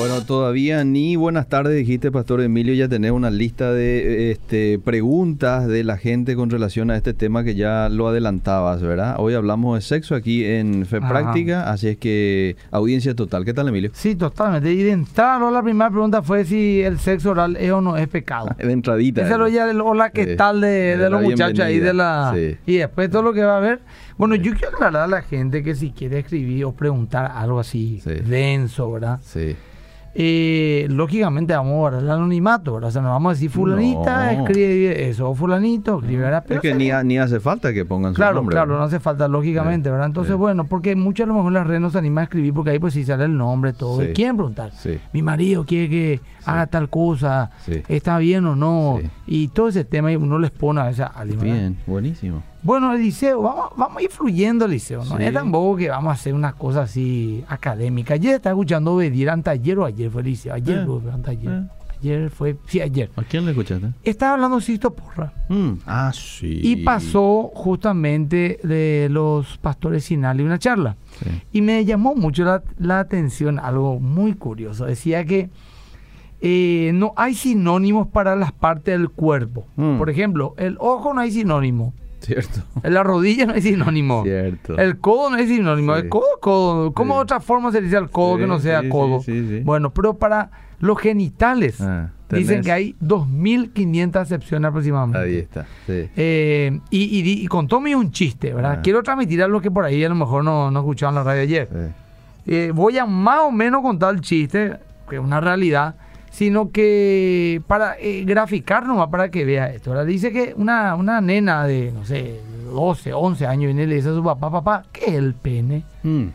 Bueno, todavía ni buenas tardes dijiste, Pastor Emilio, ya tenés una lista de este, preguntas de la gente con relación a este tema que ya lo adelantabas, ¿verdad? Hoy hablamos de sexo aquí en Fe Ajá. Práctica, así es que audiencia total. ¿Qué tal, Emilio? Sí, totalmente. Y de entrada, la primera pregunta fue si el sexo oral es o no es pecado. De entradita. Ese es ya el hola, ¿qué Sí. tal de, Eh, de los muchachos ahí de la... Sí. Y después todo lo que va a haber. Bueno, Sí. yo quiero aclarar a la gente que si quiere escribir o preguntar algo así Sí. denso, ¿verdad? Sí. Eh, lógicamente vamos a guardar el anonimato, ¿verdad? O sea, no vamos a decir fulanita No. escribe eso, o fulanito escribe, ¿verdad? Es que ni, ni hace falta que pongan su Claro, nombre. claro, no hace falta, lógicamente, Sí, ¿verdad? Entonces, sí. bueno, porque muchos a lo mejor las redes no se animan a escribir porque ahí pues sí sale el nombre, todo. Sí. Y quieren preguntar. Sí. Mi marido quiere que haga tal cosa, está bien o no. Sí. Y todo ese tema y uno les pone a veces a. Bien, buenísimo. Bueno, Eliseo, vamos, vamos a ir fluyendo, Eliseo. No Sí. es tampoco que vamos a hacer una cosa así académica. Ayer estaba escuchando Obedir, anteayer o ayer fue Eliseo. Ayer, Eh, fue, anteayer. eh. Ayer fue, sí, ayer. ¿A quién le escuchaste? Estaba hablando Sisto Porra. Mm, Ah, sí. Y pasó justamente de los pastores Sinali una charla. Sí. Y me llamó mucho la, la atención algo muy curioso. Decía que eh, no hay sinónimos para las partes del cuerpo. Mm. Por ejemplo, el ojo no hay sinónimo. Cierto. La rodilla no hay sinónimo. Cierto. El codo no es sinónimo. Sí. El codo, codo. ¿Cómo Sí. otra forma se dice al codo Sí, que no sea codo? Bueno, pero para los genitales Ah, dicen que hay 2.500 acepciones aproximadamente. Ahí está. Sí. Eh, y, y, y contóme un chiste, ¿verdad? Ah. Quiero transmitir algo que por ahí a lo mejor no, no escuchaban en la radio ayer. Eh, voy a más o menos contar el chiste, que es una realidad, sino que para eh, graficar nomás para que vea esto. ¿verdad? Dice que una, una nena de, no sé, 12, 11 años viene y le dice a su papá, papá, ¿qué es el pene? Mm.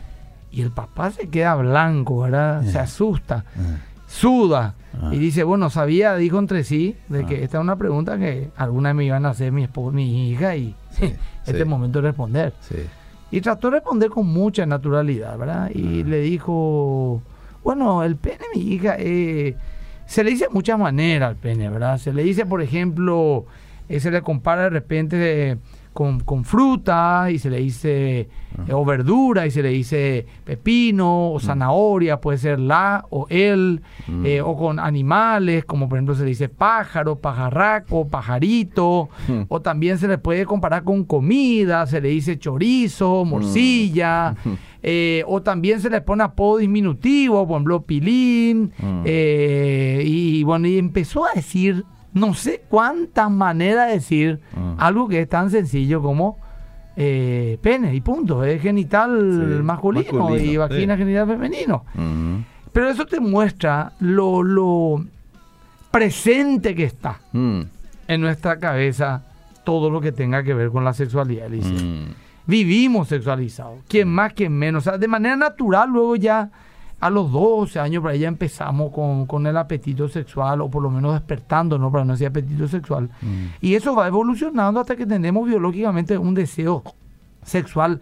Y el papá se queda blanco, ¿verdad? Se asusta, Ah. suda. Ah. Y dice, bueno, sabía, dijo entre sí, de que Ah. esta es una pregunta que alguna vez me iban a hacer mi esposa, mi hija, y Sí, este es sí. el momento de responder. Sí. Y trató de responder con mucha naturalidad, ¿verdad? Y Ah. le dijo, bueno, el pene, mi hija, eh, se le dice de muchas maneras al pene, ¿verdad? Se le dice, por ejemplo, eh, se le compara de repente eh, con, con fruta y se le dice o verdura y se le dice pepino o zanahoria, puede ser la o el, Mm. eh, o con animales, como por ejemplo se le dice pájaro, pajarraco, pajarito, Mm. o también se le puede comparar con comida, se le dice chorizo, morcilla, eh, o también se le pone apodo diminutivo, por ejemplo, pilín, Mm. eh, y bueno, y empezó a decir, no sé cuántas maneras de decir Mm. algo que es tan sencillo como eh, pene, y punto, es genital Sí, masculino, masculino, y vagina sí. genital femenino. Mm. Pero eso te muestra lo, lo presente que está Mm. en nuestra cabeza todo lo que tenga que ver con la sexualidad. Mm. Vivimos sexualizados, quien más, quien menos. O sea, de manera natural, luego ya a los 12 años, ahí ya empezamos con, con el apetito sexual, o por lo menos despertando, ¿no? Para no decir apetito sexual. Mm. Y eso va evolucionando hasta que tenemos biológicamente un deseo sexual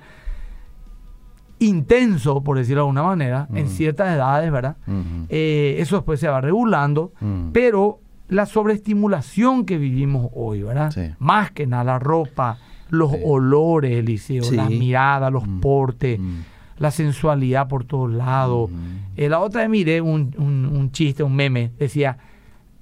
intenso, por decirlo de alguna manera, en Mm. ciertas edades, ¿verdad? Mm. Eh, eso después se va regulando, Mm. pero la sobreestimulación que vivimos hoy, ¿verdad? Sí. Más que nada la ropa, los Sí. olores, Eliseo, Sí. las miradas, los portes. La sensualidad por todos lados. Eh, la otra vez miré un, un- un chiste, un meme, decía,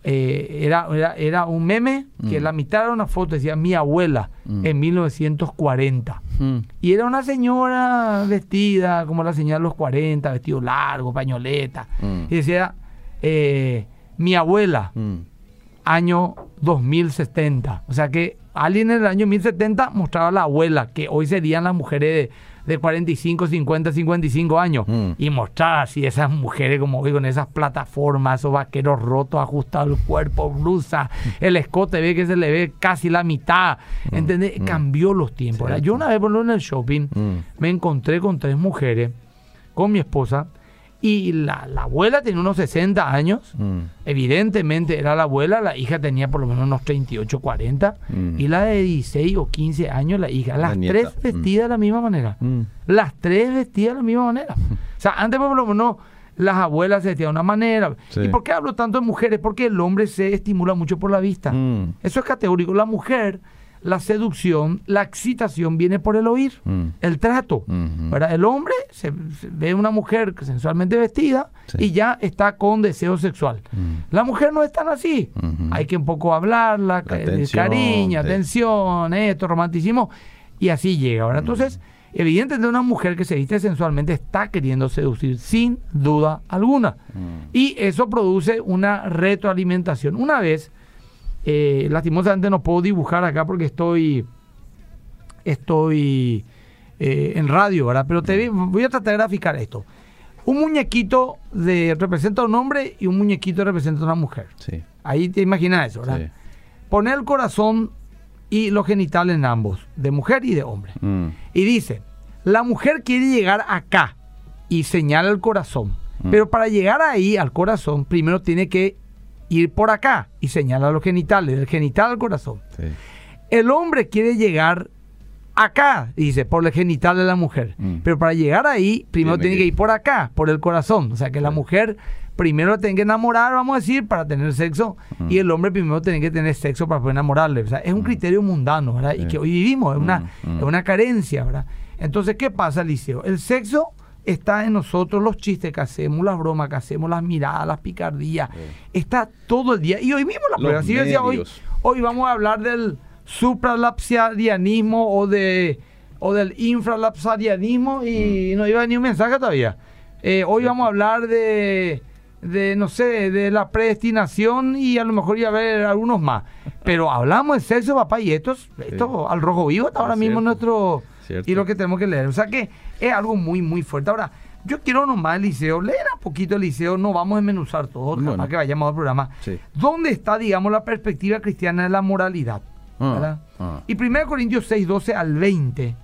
eh, era, era, era un meme que Mm. la mitad era una foto, decía mi abuela Mm. en 1940. Mm. Y era una señora vestida como la señora de los 40, vestido largo, pañoleta. Y decía, eh, mi abuela, año 2070. O sea que alguien en el año 1070 mostraba a la abuela, que hoy serían las mujeres de, de 45, 50, 55 años. Mm. Y mostraba así esas mujeres como hoy con esas plataformas, esos vaqueros rotos, ajustados al cuerpo, blusa, el escote ve que se le ve casi la mitad. ¿Entendés? mm. Cambió los tiempos. Yo una vez por ejemplo, en el shopping Mm. me encontré con tres mujeres, con mi esposa, y la, la abuela tenía unos 60 años. Mm. Evidentemente era la abuela, la hija tenía por lo menos unos 38, 40. Mm. Y la de 16 o 15 años, la hija. La Las nieta. tres vestidas de la misma manera. Mm. Las tres vestidas de la misma manera. O sea, antes por lo menos las abuelas se vestían de una manera. Sí. ¿Y por qué hablo tanto de mujeres? Porque el hombre se estimula mucho por la vista. Mm. Eso es categórico. La mujer la seducción, la excitación viene por el oír, Mm. el trato. ¿verdad? El hombre se, se ve una mujer sensualmente vestida Sí. y ya está con deseo sexual. Mm. La mujer no es tan así. Hay que un poco hablarla, Atención, cariño, sí. atención, esto, romanticismo, y así llega. ¿verdad? Entonces, evidentemente una mujer que se viste sensualmente está queriendo seducir, sin duda alguna. Mm. Y eso produce una retroalimentación. Una vez, eh, lastimosamente no puedo dibujar acá porque estoy, estoy eh, en radio, ¿verdad? Pero te voy a tratar de graficar esto. Un muñequito de, representa a un hombre y un muñequito representa a una mujer. Sí. Ahí te imaginas eso, ¿verdad? Sí. Poner el corazón y los genitales en ambos, de mujer y de hombre. Mm. Y dice, la mujer quiere llegar acá y señala el corazón. Mm. Pero para llegar ahí al corazón, primero tiene que ir por acá y señala los genitales, del genital al corazón. Sí. El hombre quiere llegar acá, dice, por el genital de la mujer. Mm. Pero para llegar ahí, primero Tiene tiene que ir. por acá, por el corazón. O sea, que la mujer primero tiene que enamorar, vamos a decir, para tener sexo, Mm. y el hombre primero tiene que tener sexo para poder enamorarle. O sea, es un criterio mundano, ¿verdad? Y que hoy vivimos, es una, Mm, mm. es una carencia, ¿verdad? Entonces, ¿qué pasa, Liceo? El sexo está en nosotros, los chistes que hacemos, las bromas que hacemos, las miradas, las picardías. Está todo el día. Y hoy mismo la prueba. Decía hoy, hoy vamos a hablar del supralapsarianismo o de o del infralapsarianismo y no iba ni un mensaje todavía. Eh, hoy vamos a hablar de, de, no sé, de la predestinación y a lo mejor iba a haber algunos más. Pero hablamos de sexo, papá, y esto, es- esto al rojo vivo está ahora mismo nuestro... Cierto. Y lo que tenemos que leer. O sea que es algo muy, muy fuerte. Ahora, yo quiero nomás, Eliseo, leer un poquito Eliseo, no vamos a desmenuzar todo, Bueno. capaz que vayamos al programa. Sí. ¿Dónde está, digamos, la perspectiva cristiana de la moralidad? Ah, ah. Y 1 Corintios 6, 12 al 20.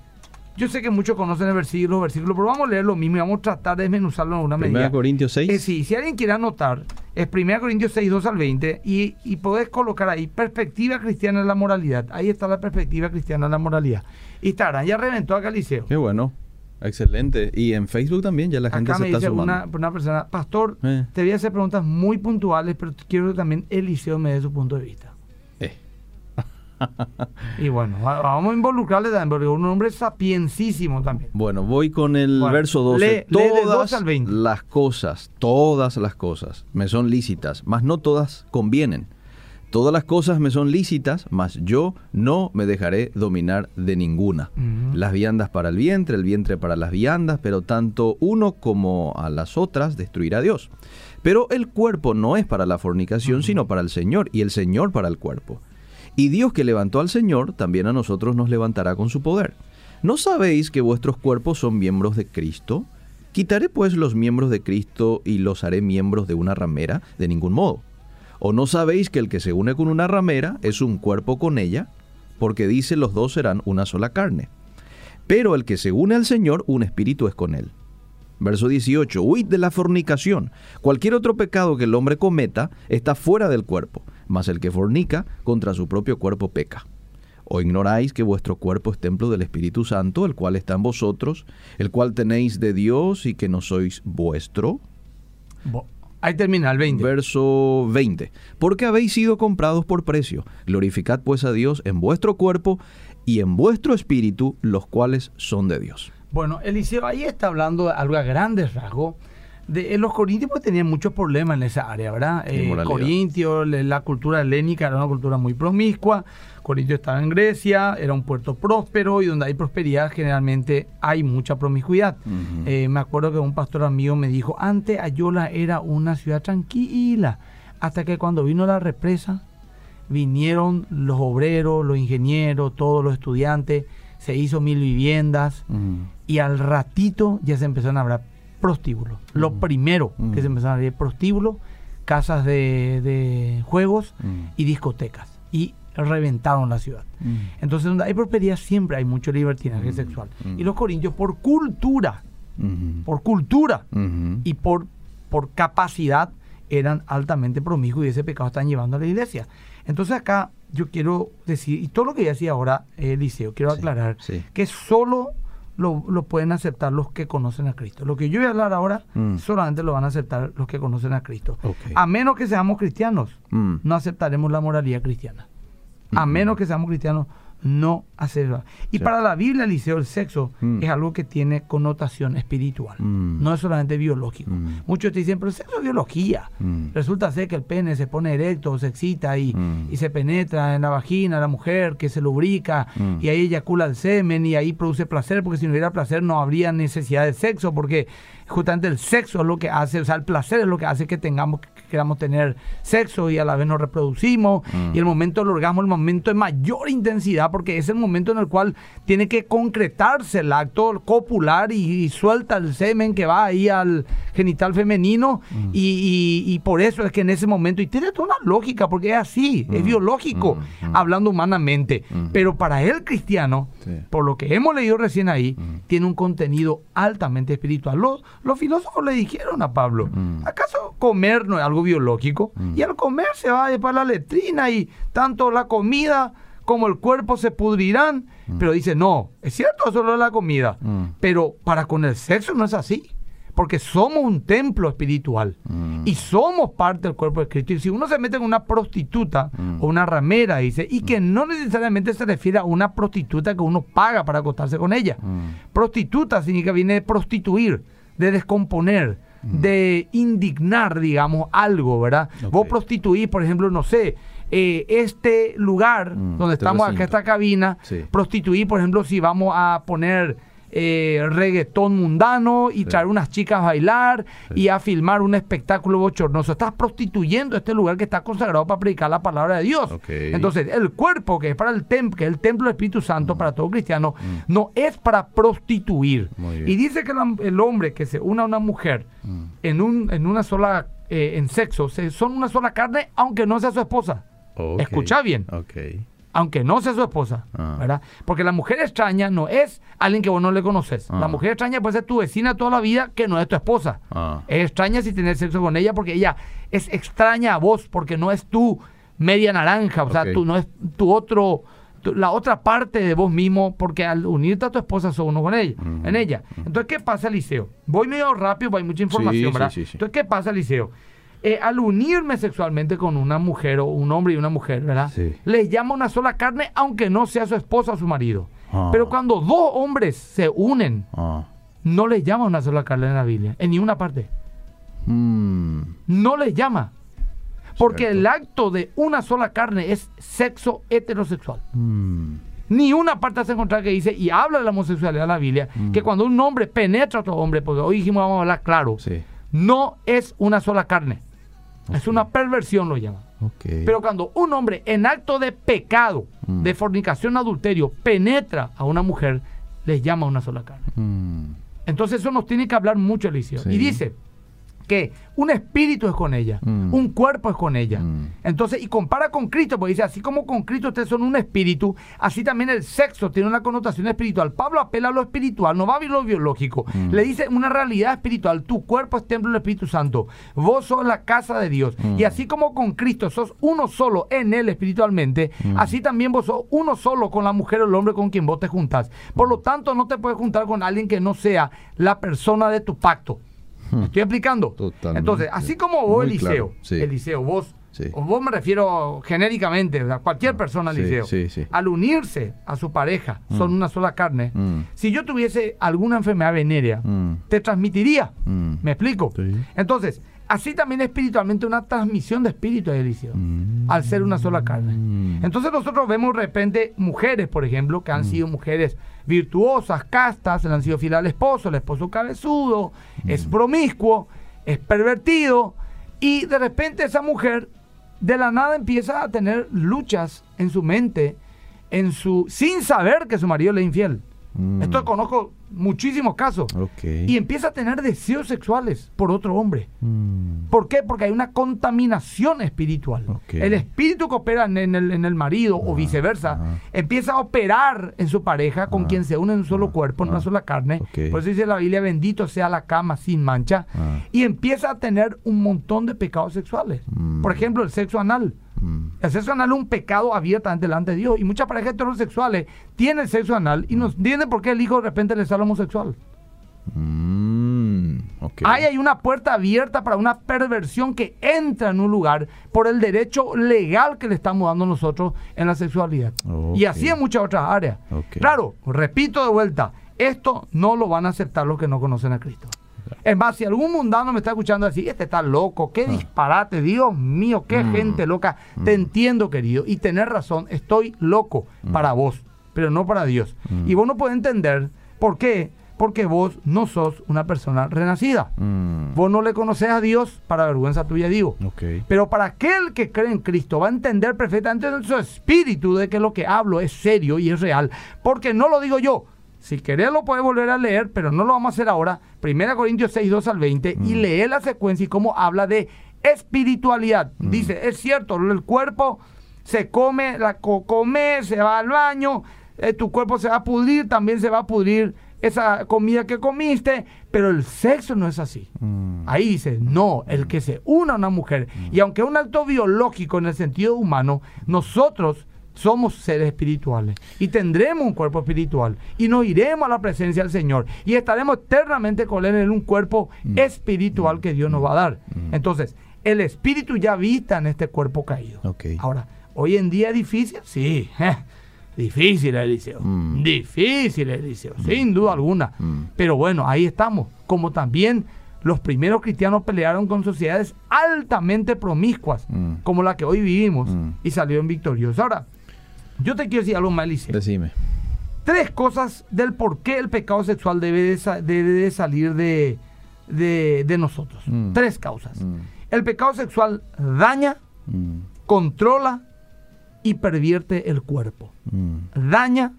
Yo sé que muchos conocen el versículo, los versículos, pero vamos a leer lo mismo y vamos a tratar de desmenuzarlo en una medida. Corintios 6. Eh, sí, si alguien quiere anotar, es 1 Corintios 6, 2 al 20 y, y podés colocar ahí perspectiva cristiana de la moralidad. Ahí está la perspectiva cristiana de la moralidad. Y Tarán ya reventó acá Liceo. Qué bueno. Excelente. Y en Facebook también ya la gente Acá se me está dice sumando. una, una persona, Pastor, Eh. te voy a hacer preguntas muy puntuales, pero quiero que también Eliseo me dé su punto de vista. Y bueno, va- vamos a involucrarle también, porque un hombre sapiencísimo también. Bueno, voy con el Bueno, verso 12. lee- lee de todas 12 al 20. las cosas, todas las cosas me son lícitas, mas no todas convienen. Todas las cosas me son lícitas, mas yo no me dejaré dominar de ninguna. Las viandas para el vientre, el vientre para las viandas, pero tanto uno como a las otras destruirá Dios. Pero el cuerpo no es para la fornicación, sino para el Señor, y el Señor para el cuerpo. Y Dios que levantó al Señor, también a nosotros nos levantará con su poder. ¿No sabéis que vuestros cuerpos son miembros de Cristo? ¿Quitaré pues los miembros de Cristo y los haré miembros de una ramera? De ningún modo. ¿O no sabéis que el que se une con una ramera es un cuerpo con ella? Porque dice los dos serán una sola carne. Pero el que se une al Señor, un espíritu es con él. Verso 18. Huid de la fornicación. Cualquier otro pecado que el hombre cometa está fuera del cuerpo, mas el que fornica contra su propio cuerpo peca. ¿O ignoráis que vuestro cuerpo es templo del Espíritu Santo, el cual está en vosotros, el cual tenéis de Dios y que no sois vuestro? Bo- Ahí termina el 20. Verso 20. Porque habéis sido comprados por precio. Glorificad pues a Dios en vuestro cuerpo y en vuestro espíritu, los cuales son de Dios. Bueno, Eliseo ahí está hablando de algo a grandes rasgos. De, eh, los corintios pues, tenían muchos problemas en esa área, ¿verdad? Eh, le- la cultura helénica era una cultura muy promiscua. Corintio estaba en Grecia, era un puerto próspero y donde hay prosperidad generalmente hay mucha promiscuidad. Eh, me acuerdo que un pastor amigo me dijo, antes Ayola era una ciudad tranquila, hasta que cuando vino la represa, vinieron los obreros, los ingenieros, todos los estudiantes, se hizo mil viviendas y al ratito ya se empezaron a abrir prostíbulos. Lo Mm. primero Mm. que se empezaron a abrir prostíbulos, casas de, de juegos y discotecas. Y reventaron la ciudad. Entonces, donde hay prosperidad siempre hay mucho libertinaje sexual. Y los corintios, por cultura, por cultura y por, por capacidad, eran altamente promiscuos y ese pecado están llevando a la iglesia. Entonces, acá yo quiero decir, y todo lo que yo decía ahora, eh, Eliseo, quiero Sí, aclarar sí. que solo lo, lo pueden aceptar los que conocen a Cristo. Lo que yo voy a hablar ahora, Mm. solamente lo van a aceptar los que conocen a Cristo. A menos que seamos cristianos, Mm. no aceptaremos la moralidad cristiana. A Mm. menos que seamos cristianos, no hacerlo. Y Sí. para la Biblia, Eliseo, el sexo Mm. es algo que tiene connotación espiritual, Mm. no es solamente biológico. Mm. Muchos te dicen, pero el sexo es biología. Resulta ser que el pene se pone erecto, se excita y, y se penetra en la vagina la mujer, que se lubrica y ahí eyacula el semen y ahí produce placer, porque si no hubiera placer no habría necesidad de sexo, porque justamente el sexo es lo que hace, o sea, el placer es lo que hace que tengamos, que queramos tener sexo y a la vez nos reproducimos Mm. y el momento del orgasmo es el momento de mayor intensidad porque es el momento en el cual tiene que concretarse el acto copular y, y suelta el semen que va ahí al genital femenino Mm. y, y- y por eso es que en ese momento, y tiene toda una lógica porque es así, es Mm. biológico, hablando humanamente, pero para el cristiano, Sí. por lo que hemos leído recién ahí, tiene un contenido altamente espiritual. Los filósofos le dijeron a Pablo, Mm. ¿acaso comer no es algo biológico? Mm. Y al comer se va después la letrina y tanto la comida como el cuerpo se pudrirán. Pero dice, no, es cierto solo la comida, Mm. pero para con el sexo no es así. Porque somos un templo espiritual Mm. y somos parte del cuerpo de Cristo. Y si uno se mete con una prostituta Mm. o una ramera, dice, y que no necesariamente se refiere a una prostituta que uno paga para acostarse con ella. Mm. Prostituta significa viene de prostituir, de descomponer, de indignar, digamos, algo, ¿verdad? Vos prostituís, por ejemplo, no sé, eh, este lugar Mm, donde este estamos acá, recinto. esta cabina, Sí. prostituir, por ejemplo, si vamos a poner eh, reggaetón mundano y Sí. traer unas chicas a bailar Sí. y a filmar un espectáculo bochornoso. Estás prostituyendo este lugar que está consagrado para predicar la palabra de Dios. Entonces, el cuerpo que es para el templo, que es el templo del Espíritu Santo para todo cristiano, Mm. no es para prostituir. Y dice que la- el hombre que se une a una mujer Mm. en, un, en una sola, eh, en sexo, se- son una sola carne, aunque no sea su esposa. Escucha bien. Aunque no sea su esposa, Ah. ¿verdad? Porque la mujer extraña no es alguien que vos no le conoces. Ah. La mujer extraña puede ser tu vecina toda la vida que no es tu esposa. Ah. Es extraña si tenés sexo con ella porque ella es extraña a vos porque no es tu media naranja, o sea, tú no es tu otro tu- la otra parte de vos mismo porque al unirte a tu esposa sos uno con ella, en ella. Entonces, ¿qué pasa, Liceo? Voy medio rápido, hay mucha información, Sí, ¿verdad? sí, sí, sí. Entonces, ¿qué pasa, Liceo? Eh, al unirme sexualmente con una mujer o un hombre y una mujer, ¿verdad? Sí. Les llama una sola carne, aunque no sea su esposa o su marido. Ah. Pero cuando dos hombres se unen, Ah. no les llama una sola carne en la Biblia, en ninguna parte. Mm. No les llama. Porque Cierto. el acto de una sola carne es sexo heterosexual. Mm. Ni una parte a encontrar que dice, y habla de la homosexualidad en la Biblia, Mm. que cuando un hombre penetra a otro hombre, porque hoy dijimos vamos a hablar claro, Sí. no es una sola carne. Es una perversión, lo llaman. Ok. Pero cuando un hombre en acto de pecado, Mm. de fornicación, adulterio, penetra a una mujer, les llama una sola carne. Mm. Entonces eso nos tiene que hablar mucho, Eliseo. Sí. Y dice que un espíritu es con ella, Mm. un cuerpo es con ella. Mm. Entonces, y compara con Cristo, porque dice, así como con Cristo ustedes son un espíritu, así también el sexo tiene una connotación espiritual. Pablo apela a lo espiritual, no va a lo biológico. Mm. Le dice una realidad espiritual, tu cuerpo es templo del Espíritu Santo, vos sos la casa de Dios. Y así como con Cristo sos uno solo en él espiritualmente, así también vos sos uno solo con la mujer o el hombre con quien vos te juntás. Por lo tanto, no te puedes juntar con alguien que no sea la persona de tu pacto. ¿Me estoy explicando? Totalmente. Entonces, así como vos, Muy Eliseo, claro, sí. Eliseo, vos, Sí. o vos me refiero genéricamente, sea, cualquier persona, Sí, Eliseo, sí, al unirse a su pareja, son una sola carne, Mm. si yo tuviese alguna enfermedad venérea, Mm. te transmitiría. Mm. ¿Me explico? Entonces, así también espiritualmente una transmisión de espíritu, Eliseo, Mm. al ser una sola carne. Mm. Entonces nosotros vemos de repente mujeres, por ejemplo, que han sido mujeres virtuosas, castas, le han sido fieles al esposo, el esposo cabezudo, es promiscuo, es pervertido, y de repente esa mujer de la nada empieza a tener luchas en su mente, en su sin saber que su marido le es infiel. Mm. Esto conozco muchísimos casos. Y empieza a tener deseos sexuales por otro hombre. Mm. ¿Por qué? Porque hay una contaminación espiritual. El espíritu que opera en el, en el marido o viceversa ajá. empieza a operar en su pareja con Ah, quien se une en un solo ah, cuerpo, en una ah, sola carne. ok. Por eso dice la Biblia, bendito sea la cama sin mancha. Ah. Y empieza a tener un montón de pecados sexuales. Mm. Por ejemplo, el sexo anal. Mm. El sexo anal es un pecado abiertamente delante de Dios. Y muchas parejas heterosexuales tienen sexo anal y no entienden por qué el hijo de repente le sale homosexual. Mm. Ahí hay una puerta abierta para una perversión que entra en un lugar por el derecho legal que le estamos dando nosotros en la sexualidad. Y así en muchas otras áreas. Claro, repito de vuelta, esto no lo van a aceptar los que no conocen a Cristo. Es más, si algún mundano me está escuchando así, este está loco, qué disparate, Dios mío, qué Ah. Mm. gente loca. Te entiendo, querido, y tenés razón, estoy loco para vos, pero no para Dios. Mm. Y vos no podés entender por qué, porque vos no sos una persona renacida. Mm, Vos no le conoces a Dios para vergüenza tuya, digo. ok. Pero para aquel que cree en Cristo va a entender perfectamente en su espíritu de que lo que hablo es serio y es real. Porque no lo digo yo. Si querés lo puedes volver a leer, pero no lo vamos a hacer ahora. 1 Corintios 6, 2 al 20 y lee la secuencia y cómo habla de espiritualidad. Dice, es cierto, el cuerpo se come, la co- come, se va al baño, eh, tu cuerpo se va a pudrir, también se va a pudrir esa comida que comiste, pero el sexo no es así. Mm, Ahí dice, no, el que se una a una mujer. Y aunque es un acto biológico en el sentido humano, nosotros somos seres espirituales y tendremos un cuerpo espiritual y nos iremos a la presencia del Señor y estaremos eternamente con Él en un cuerpo espiritual que Dios nos va a dar. Entonces, el espíritu ya habita en este cuerpo caído. Ahora, hoy en día es difícil, sí. Difícil, Eliseo. Mm. Difícil, Eliseo, sin duda alguna. Mm. Pero bueno, ahí estamos. Como también los primeros cristianos pelearon con sociedades altamente promiscuas, Mm. como la que hoy vivimos, Mm. y salieron victoriosos. Ahora, yo te quiero decir algo más. Decime. Tres cosas del por qué el pecado sexual debe de, sa- debe de salir de, de- de nosotros. Mm. Tres causas. Mm. El pecado sexual daña, Mm, controla y pervierte el cuerpo. Daña,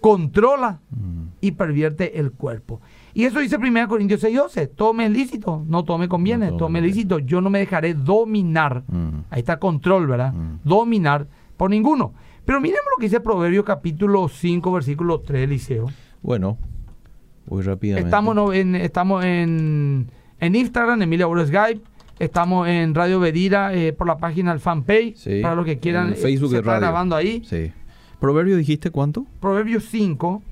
controla y pervierte el cuerpo. Y eso dice 1 Corintios 6:12, tome lícito, no tome conviene, No tome lícito, yo no me dejaré dominar. Ahí está control, ¿verdad? Dominar por ninguno. Pero miremos lo que dice Proverbio capítulo 5, versículo 3, Eliseo. Bueno, voy rápidamente. Estamos, en, estamos en, en Instagram, Emilia Oro Skype. Estamos en Radio Bedira eh, por la página del fanpage. Sí, Para los que quieran. en eh, Facebook se de está radio. grabando ahí. Sí. ¿Proverbio dijiste cuánto? Proverbios 5,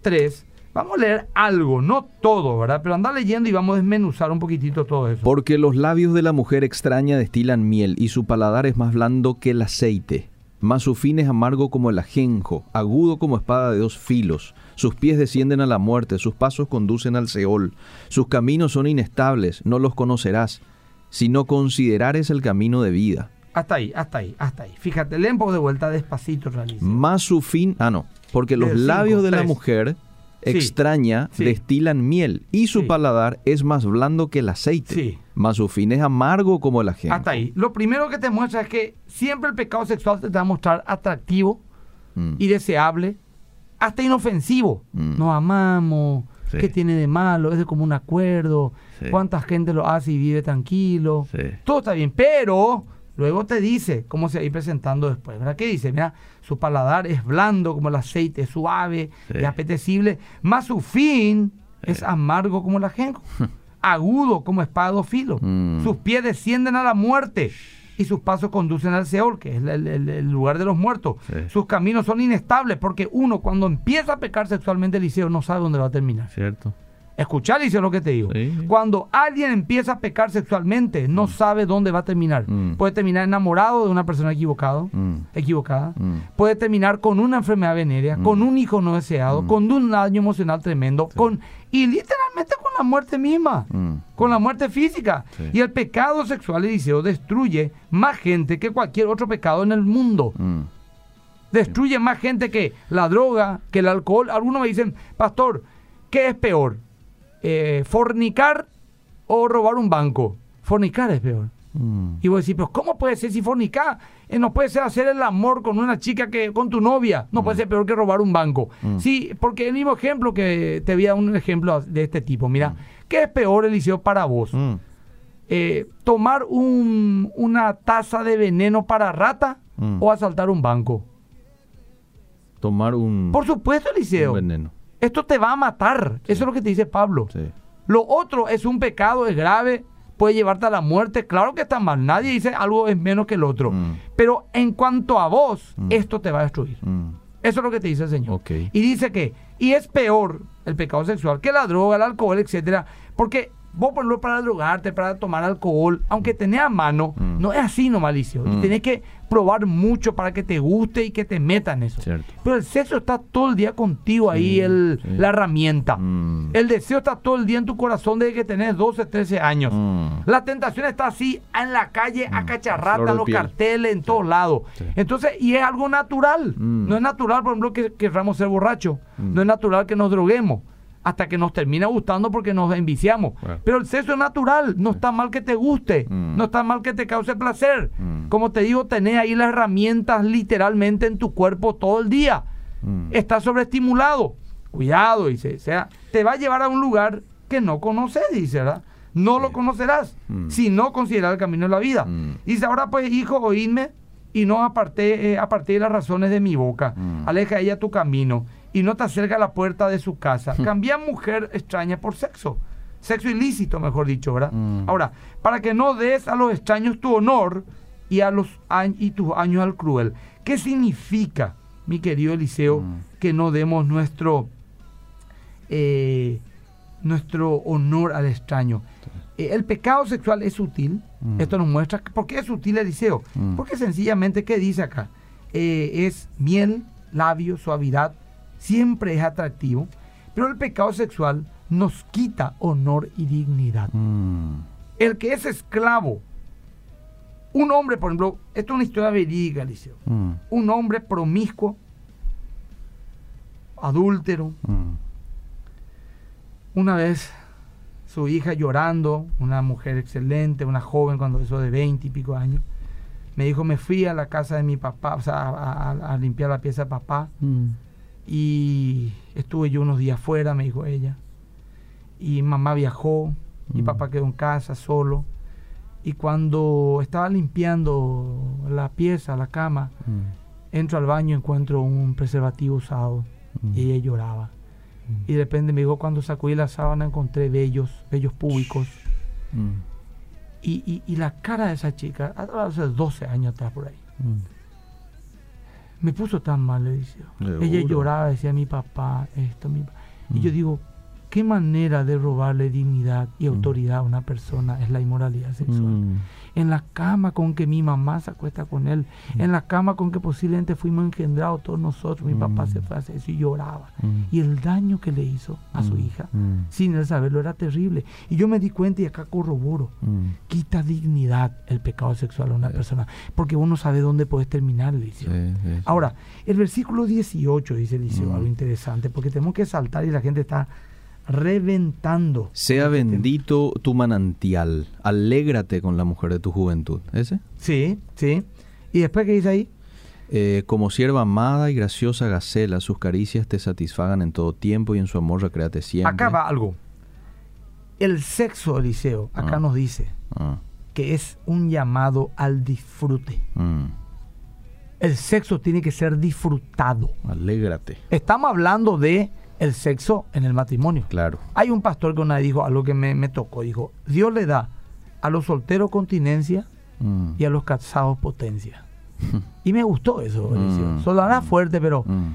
3. Vamos a leer algo, no todo, ¿verdad? Pero anda leyendo y vamos a desmenuzar un poquitito todo eso. Porque los labios de la mujer extraña destilan miel y su paladar es más blando que el aceite. Mas su fin es amargo como el ajenjo, agudo como espada de dos filos. Sus pies descienden a la muerte, sus pasos conducen al Seol. Sus caminos son inestables, no los conocerás, si no considerares el camino de vida. Hasta ahí, hasta ahí, hasta ahí. Fíjate, leen de vuelta despacito, realiza. Más su fin, ah no, porque los cinco, labios de la mujer Sí, extraña sí. destilan miel y su Sí. paladar es más blando que el aceite. Sí. Mas su fin es amargo como el ajenjo. Hasta ahí. Lo primero que te muestra es que siempre el pecado sexual te va a mostrar atractivo Mm. y deseable, hasta inofensivo. Mm. Nos amamos. ¿qué tiene de malo? Es de como un acuerdo, cuánta gente lo hace y vive tranquilo. Todo está bien, pero luego te dice cómo se va a ir presentando después. ¿Verdad? ¿Qué dice? Mira, su paladar es blando como el aceite, es suave, Sí. es apetecible, más su fin es amargo como el ajenjo, agudo como espada de dos filos. Mm. Sus pies descienden a la muerte y sus pasos conducen al Seol, que es el, el- el lugar de los muertos. Sí. Sus caminos son inestables porque uno cuando empieza a pecar sexualmente, Eliseo no sabe dónde va a terminar. Cierto. Escuchar, Eliseo, lo que te digo. Sí. Cuando alguien empieza a pecar sexualmente, no sabe dónde va a terminar. Mm. Puede terminar enamorado de una persona equivocado, Mm. equivocada. Mm. Puede terminar con una enfermedad venérea, Mm. con un hijo no deseado, Mm. con un daño emocional tremendo, con y literalmente con la muerte misma, Mm. con la muerte física. Y el pecado sexual, Eliseo, destruye más gente que cualquier otro pecado en el mundo. Mm. Destruye más gente que la droga, que el alcohol. Algunos me dicen, pastor, ¿qué es peor? Eh, ¿Fornicar o robar un banco? Fornicar es peor. Mm. Y vos decís, pero ¿cómo puede ser si fornicar? Eh, no puede ser hacer el amor con una chica que con tu novia. No puede ser peor que robar un banco. Mm. Sí, porque el mismo ejemplo que te voy a dar un ejemplo de este tipo. Mira, ¿qué es peor, Eliseo, para vos? Mm. Eh, ¿Tomar un- una taza de veneno para rata Mm. o asaltar un banco? Tomar un, Por supuesto, un Eliseo. veneno. Esto te va a matar. Eso es lo que te dice Pablo. Sí. Lo otro es un pecado, es grave, puede llevarte a la muerte. Claro que está mal. Nadie dice algo es menos que el otro. Mm. Pero en cuanto a vos, Mm. esto te va a destruir. Mm. Eso es lo que te dice el Señor. Y dice que, y es peor el pecado sexual que la droga, el alcohol, etcétera, porque vos por ejemplo para drogarte, para tomar alcohol, aunque tenés a mano, Mm. no es así no malicio. Mm. Tenés que probar mucho para que te guste y que te metan eso. Cierto. Pero el sexo está todo el día contigo ahí, Sí, el, sí. la herramienta. Mm. El deseo está todo el día en tu corazón desde que tenés 12, 13 años. Mm. La tentación está así en la calle, a cacharrata, los piel. carteles, en todos lados. Sí. Entonces, y es algo natural. No es natural, por ejemplo, que queramos ser borrachos. No es natural que nos droguemos. Hasta que nos termina gustando porque nos enviciamos. Pero el sexo es natural. No está mal que te guste. Mm. No está mal que te cause placer. Mm. Como te digo, tenés ahí las herramientas literalmente en tu cuerpo todo el día Mm. está sobreestimulado. Cuidado, dice. O sea, te va a llevar a un lugar que no conoces, dice, ¿verdad? No lo conocerás Mm. si no consideras el camino de la vida. Dice, ahora pues, hijo, oídme y no aparté, eh, aparté las razones de mi boca. Aleja ella tu camino y no te acerca a la puerta de su casa. Cambia mujer extraña por sexo. Sexo ilícito, mejor dicho, ¿verdad? Mm. Ahora, para que no des a los extraños tu honor y a los y tus años al cruel. ¿Qué significa, mi querido Eliseo, Mm. que no demos nuestro eh, nuestro honor al extraño? Eh, el pecado sexual es sutil. Mm. Esto nos muestra por qué es sutil, Eliseo. Mm. Porque sencillamente, ¿qué dice acá? Eh, es miel, labio, suavidad, siempre es atractivo. Pero el pecado sexual nos quita honor y dignidad. Mm. El que es esclavo, un hombre, por ejemplo, esto es una historia verídica, Eliseo. Mm. Un hombre promiscuo, adúltero, Mm. una vez su hija llorando, una mujer excelente, una joven cuando eso de 20 y pico años, me dijo, me fui a la casa de mi papá, o sea, a, a- a limpiar la pieza de papá. Y estuve yo unos días fuera, me dijo ella, y mamá viajó, y Mm. papá quedó en casa solo, y cuando estaba limpiando la pieza, la cama, Mm. entro al baño, encuentro un preservativo usado, Mm. y ella lloraba. Y de repente me dijo, cuando sacudí la sábana encontré vellos, vellos públicos. Mm. Y, y- y la cara de esa chica, hace 12 años atrás por ahí, Mm. Me puso tan mal, le dice. Seguro. Ella lloraba, decía mi papá, esto, mi papá. Y Mm. yo digo, ¿qué manera de robarle dignidad y Mm. autoridad a una persona es la inmoralidad sexual? Mm. En la cama con que mi mamá se acuesta con él, Mm. en la cama con que posiblemente fuimos engendrados todos nosotros, mi papá Mm. se fue a hacer eso y lloraba. Mm. Y el daño que le hizo a su Mm. hija, Mm. sin él saberlo, era terrible. Y yo me di cuenta y acá corroboro. Mm. Quita dignidad el pecado sexual a una Sí. persona, porque uno sabe dónde puedes terminar, Eliseo. Sí, sí, sí. Ahora, el versículo 18 dice Eliseo, Mm. algo interesante, porque tenemos que saltar y la gente está reventando. Sea Este tema. bendito tu manantial, alégrate con la mujer de tu juventud. ¿Ese? Sí, sí. ¿Y después qué dice ahí? Eh, como sierva amada y graciosa gacela, sus caricias te satisfagan en todo tiempo y en su amor recréate siempre. Acá va algo. El sexo, Eliseo, acá Ah. nos dice Ah, que es un llamado al disfrute. mm. El sexo tiene que ser disfrutado. Alégrate. Estamos hablando de el sexo en el matrimonio. Claro. Hay un pastor que una vez dijo algo que me, me tocó. Dijo, Dios le da a los solteros continencia Mm. y a los casados potencia. Y me gustó eso, Mm. Fuerte, pero... Mm.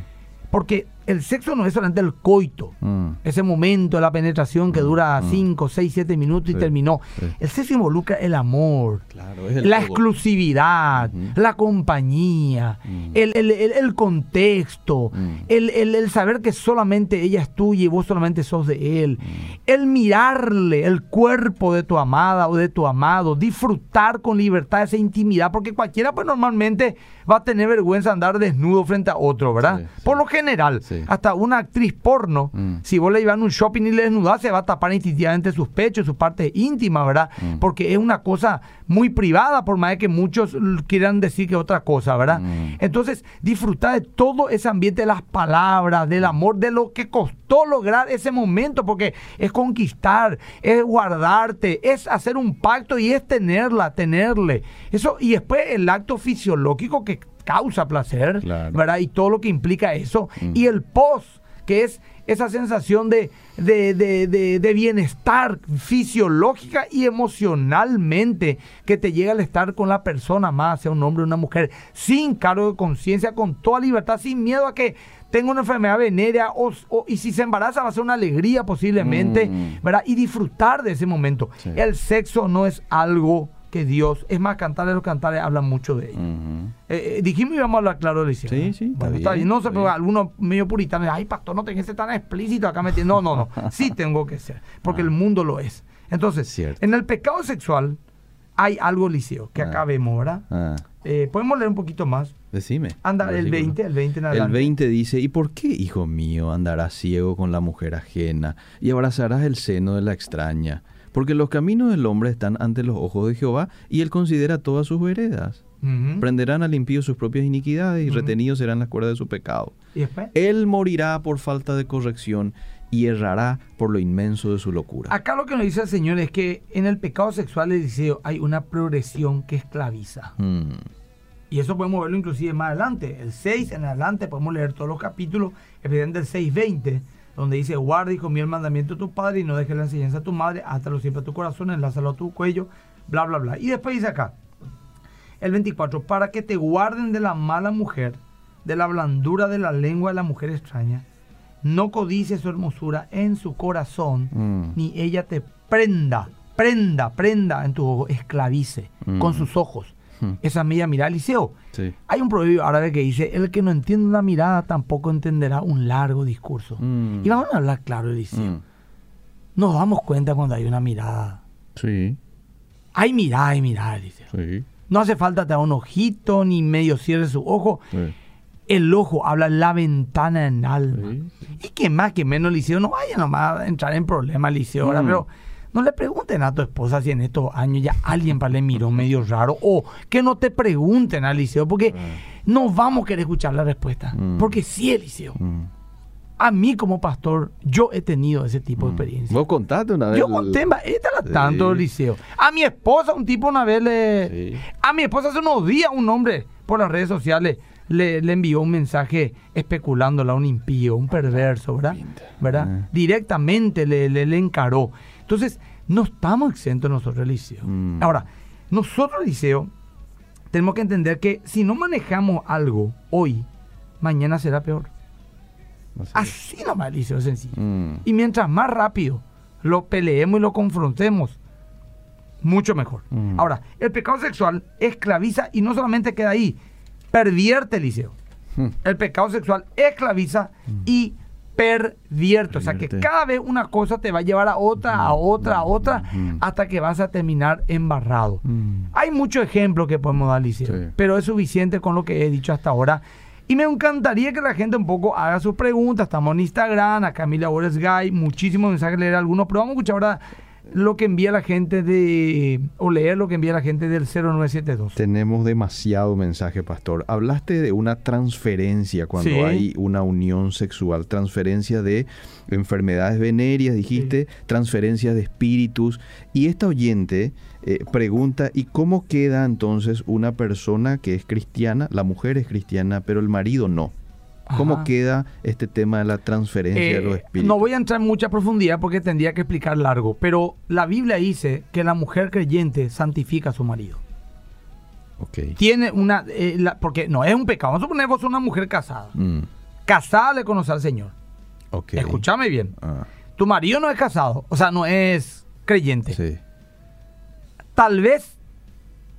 Porque el sexo no es solamente el coito. Mm. Ese momento de la penetración que Mm, dura mm. 5, 6, 7 minutos y Sí, terminó. sí. El sexo involucra el amor, Claro, la exclusividad, la compañía, Mm. el, el- el- el contexto, el, saber que solamente ella es tuya y vos solamente sos de él, el mirarle el cuerpo de tu amada o de tu amado, disfrutar con libertad esa intimidad, porque cualquiera pues normalmente va a tener vergüenza de andar desnudo frente a otro, ¿verdad? Sí. Por lo general, Sí. Hasta una actriz porno, Mm. si vos le llevan a un shopping y le desnudás, se va a tapar instintivamente sus pechos, sus partes íntimas, ¿verdad? Mm. Porque es una cosa muy privada, por más de que muchos quieran decir que es otra cosa, ¿verdad? Mm. Entonces, disfrutar de todo ese ambiente de las palabras, del amor, de lo que costó lograr ese momento, porque es conquistar, es guardarte, es hacer un pacto y es tenerla, tenerle. Eso, y después el acto fisiológico que causa placer, Claro. ¿verdad? Y todo lo que implica eso. Mm. Y el post, que es esa sensación de, de, de- de- bienestar fisiológica y emocionalmente que te llega al estar con la persona más, sea un hombre o una mujer, sin cargo de conciencia, con toda libertad, sin miedo a que tengo una enfermedad venérea o, o- y si se embaraza va a ser una alegría posiblemente, Mm. ¿verdad? Y disfrutar de ese momento. Sí. El sexo no es algo que Dios, es más, cantares los cantares hablan mucho de ello. Eh, eh, dijimos y íbamos a hablar claro de Liceo. Sí, sí, está Bueno, está bien, bien. No sé, pero algunos medio puritanos, ay, pastor, no tenés que ser tan explícito acá metiendo. No, no, no. Sí tengo que ser, porque Ah. el mundo lo es. Entonces, Cierto. en el pecado sexual hay algo, Liceo, que Ah. acá vemos, ¿verdad? Ah, Eh, Podemos leer un poquito más. decime. Anda, el Versículo. 20, el 20 en El adelante. 20 dice, ¿y por qué, hijo mío, andarás ciego con la mujer ajena y abrazarás el seno de la extraña? Porque los caminos del hombre están ante los ojos de Jehová y él considera todas sus veredas. Ujú. Prenderán al impío sus propias iniquidades y Ujú. retenidos serán las cuerdas de su pecado. ¿Y después? Él morirá por falta de corrección y errará por lo inmenso de su locura. Acá lo que nos dice el Señor es que en el pecado sexual del Liceo hay una progresión que esclaviza. Mm, Y eso podemos verlo inclusive más adelante. El 6 en adelante podemos leer todos los capítulos, especialmente el 6.20, donde dice, guarda y comí el mandamiento de tu padre y no dejes la enseñanza a tu madre, átalo siempre a tu corazón, enlázalo a tu cuello, bla, bla, bla. Y después dice acá, el 24, para que te guarden de la mala mujer, de la blandura de la lengua de la mujer extraña, no codices su hermosura en su corazón, Mm. ni ella te prenda, prenda, prenda en tu ojo, esclavice Mm. con sus ojos. Mm. Esa mía, mira, Eliseo. sí. Hay un proverbio árabe que dice, el que no entiende una mirada tampoco entenderá un largo discurso. Mm. Y vamos a hablar claro, Eliseo. Mm, Nos damos cuenta cuando hay una mirada. Sí, Hay mirada y mirada, Eliseo. sí, No hace falta te da un ojito ni medio cierre su ojo. sí. El ojo habla la ventana en alma. Sí. Y que más que menos, Liceo, no vaya nomás a entrar en problemas, Liceo. ahora, Mm. Pero no le pregunten a tu esposa si en estos años ya alguien para le miró medio raro. O que no te pregunten a Liceo, porque no vamos a querer escuchar la respuesta. Mm. Porque sí, Eliseo. Mm. A mí como pastor, yo he tenido ese tipo de Mm. experiencia. Vos contaste una vez. Yo conté, esta la tanto, Sí. A mi esposa, un tipo una vez le... Sí. A mi esposa hace unos días un hombre por las redes sociales le, le envió un mensaje especulándola a un impío, un perverso, ¿verdad? ¿verdad? Ah. Directamente le, le, le encaró. Entonces, no estamos exentos nosotros, Liceo. Mm. Ahora, nosotros, Liceo, tenemos que entender que si no manejamos algo hoy, mañana será peor. Sé. Así nomás, Liceo, es sencillo. Mm. Y mientras más rápido lo peleemos y lo confrontemos, mucho mejor. Mm. Ahora, el pecado sexual esclaviza y no solamente queda ahí, pervierte, Liceo. El pecado sexual esclaviza y pervierte. O sea que cada vez una cosa te va a llevar a otra, a otra, a otra, hasta que vas a terminar embarrado. Hay muchos ejemplos que podemos dar, Liceo, Sí. pero es suficiente con lo que he dicho hasta ahora. Y me encantaría que la gente un poco haga sus preguntas. Estamos en Instagram, a Camila Bores Guy, muchísimos mensajes, leer algunos, pero vamos a escuchar ahora lo que envía la gente de, o leer lo que envía la gente del 0972. Tenemos demasiado mensaje, pastor. Hablaste de una transferencia cuando Sí. hay una unión sexual, transferencia de enfermedades venéreas, dijiste, transferencia de espíritus. Y esta oyente eh, pregunta, ¿y cómo queda entonces una persona que es cristiana, la mujer es cristiana, pero el marido no? ¿Cómo Ajá. queda este tema de la transferencia de los Eh, espíritus? no voy a entrar en mucha profundidad porque tendría que explicar largo, pero la Biblia dice que la mujer creyente santifica a su marido. Ok. Tiene una, eh, la- porque no es un pecado. Vamos a suponer que vos sos una mujer casada. Mm, Casada le conoce al Señor. ok. Escúchame bien. Ah, Tu marido no es casado, o sea, no es creyente. sí. Tal vez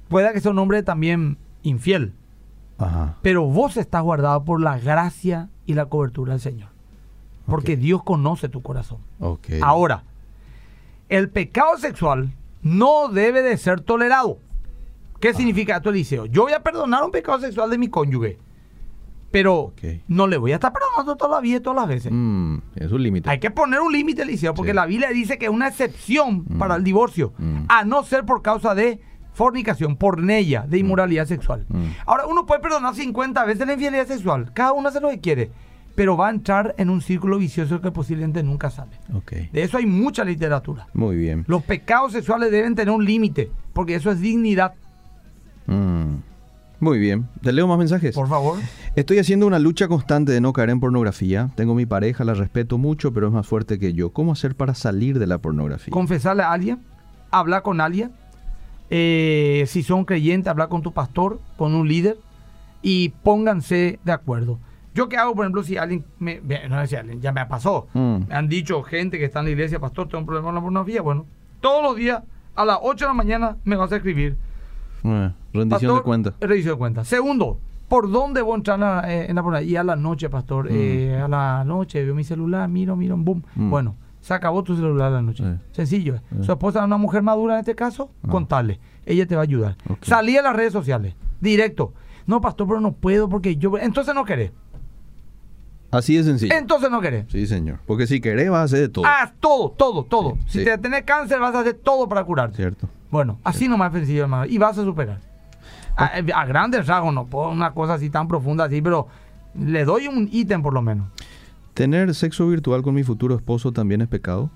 pueda que sea un hombre también infiel, Ajá. pero vos estás guardado por la gracia y la cobertura del Señor. Porque. Dios conoce tu corazón. Ahora, el pecado sexual no debe de ser tolerado. ¿Qué significa esto, Eliseo? Yo voy a perdonar un pecado sexual de mi cónyuge, pero no le voy a estar perdonando toda la vida y todas las veces. Mm, es un límite. Hay que poner un límite, Eliseo, porque Sí. la Biblia dice que es una excepción Mm. para el divorcio, Mm. a no ser por causa de fornicación, pornella, de inmoralidad sexual. Mm. Ahora, uno puede perdonar 50 veces la infidelidad sexual, cada uno hace lo que quiere, pero va a entrar en un círculo vicioso que posiblemente nunca sale. De eso hay mucha literatura. Muy bien. Los pecados sexuales deben tener un límite, porque eso es dignidad. Mm. Muy bien. ¿Te leo más mensajes? Por favor. Estoy haciendo una lucha constante de no caer en pornografía. Tengo mi pareja, la respeto mucho, pero es más fuerte que yo. ¿Cómo hacer para salir de la pornografía? confesarle a alguien, hablar con alguien. Eh, si son creyentes, hablar con tu pastor, con un líder y pónganse de acuerdo. Yo qué hago, por ejemplo, si alguien, me, no sé si alguien, ya me pasó, Mm. me han dicho gente que está en la iglesia, pastor, tengo un problema con la pornografía, bueno, todos los días a las 8 de la mañana me vas a escribir. Eh, rendición Pastor, de cuenta. Rendición de cuenta. Segundo, ¿por dónde voy a entrar en la, eh, en la pornografía? Y a la noche, pastor, Mm. eh, a la noche veo mi celular, miro, miro, boom. Mm. Bueno, se acabó tu celular la noche. Sí. Sencillo. eh. Su esposa es una mujer madura en este caso, Ah. contale. Ella te va a ayudar. Salí a las redes sociales, directo. No, pastor, pero no puedo porque yo... Entonces no querés. Así de sencillo. Entonces no querés. Sí, señor. Porque si querés vas a hacer de todo. Haz todo, todo, todo. Sí, si sí. te tenés cáncer, vas a hacer todo para curarte. Cierto. Bueno, así nomás es sencillo, hermano. Y vas a superar. A, a grandes rasgos, no puedo una cosa así tan profunda así, pero le doy un ítem por lo menos. ¿Tener sexo virtual con mi futuro esposo también es pecado?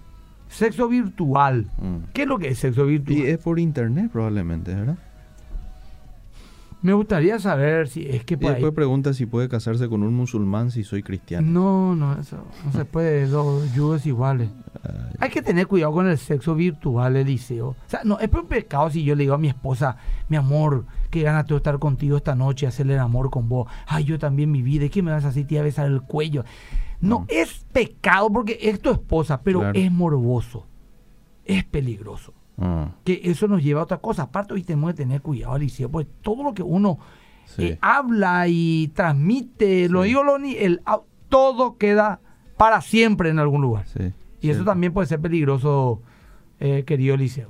Sexo virtual. Mm. ¿Qué es lo que es sexo virtual? Y es por internet probablemente, ¿verdad? Me gustaría saber si es que Y ahí... después pregunta si puede casarse con un musulmán si soy cristiano. No, no, eso no se puede, dos yugos iguales. Ay, Hay que tener cuidado con el sexo virtual, Eliseo. O sea, no, es por pecado si yo le digo a mi esposa, mi amor, qué ganas tengo estar contigo esta noche, hacerle el amor con vos. Ay, yo también mi vida, ¿y qué me vas a hacer? Te a besar el cuello. No, es pecado porque es tu esposa, pero Claro. es morboso. Es peligroso. ah, Que eso nos lleva a otra cosa. Aparte, hoy tenemos que tener cuidado, Eliseo, porque todo lo que uno sí. eh, habla y transmite, lo digo, lo el, todo queda para siempre en algún lugar. sí, Y eso también puede ser peligroso, eh, querido Eliseo.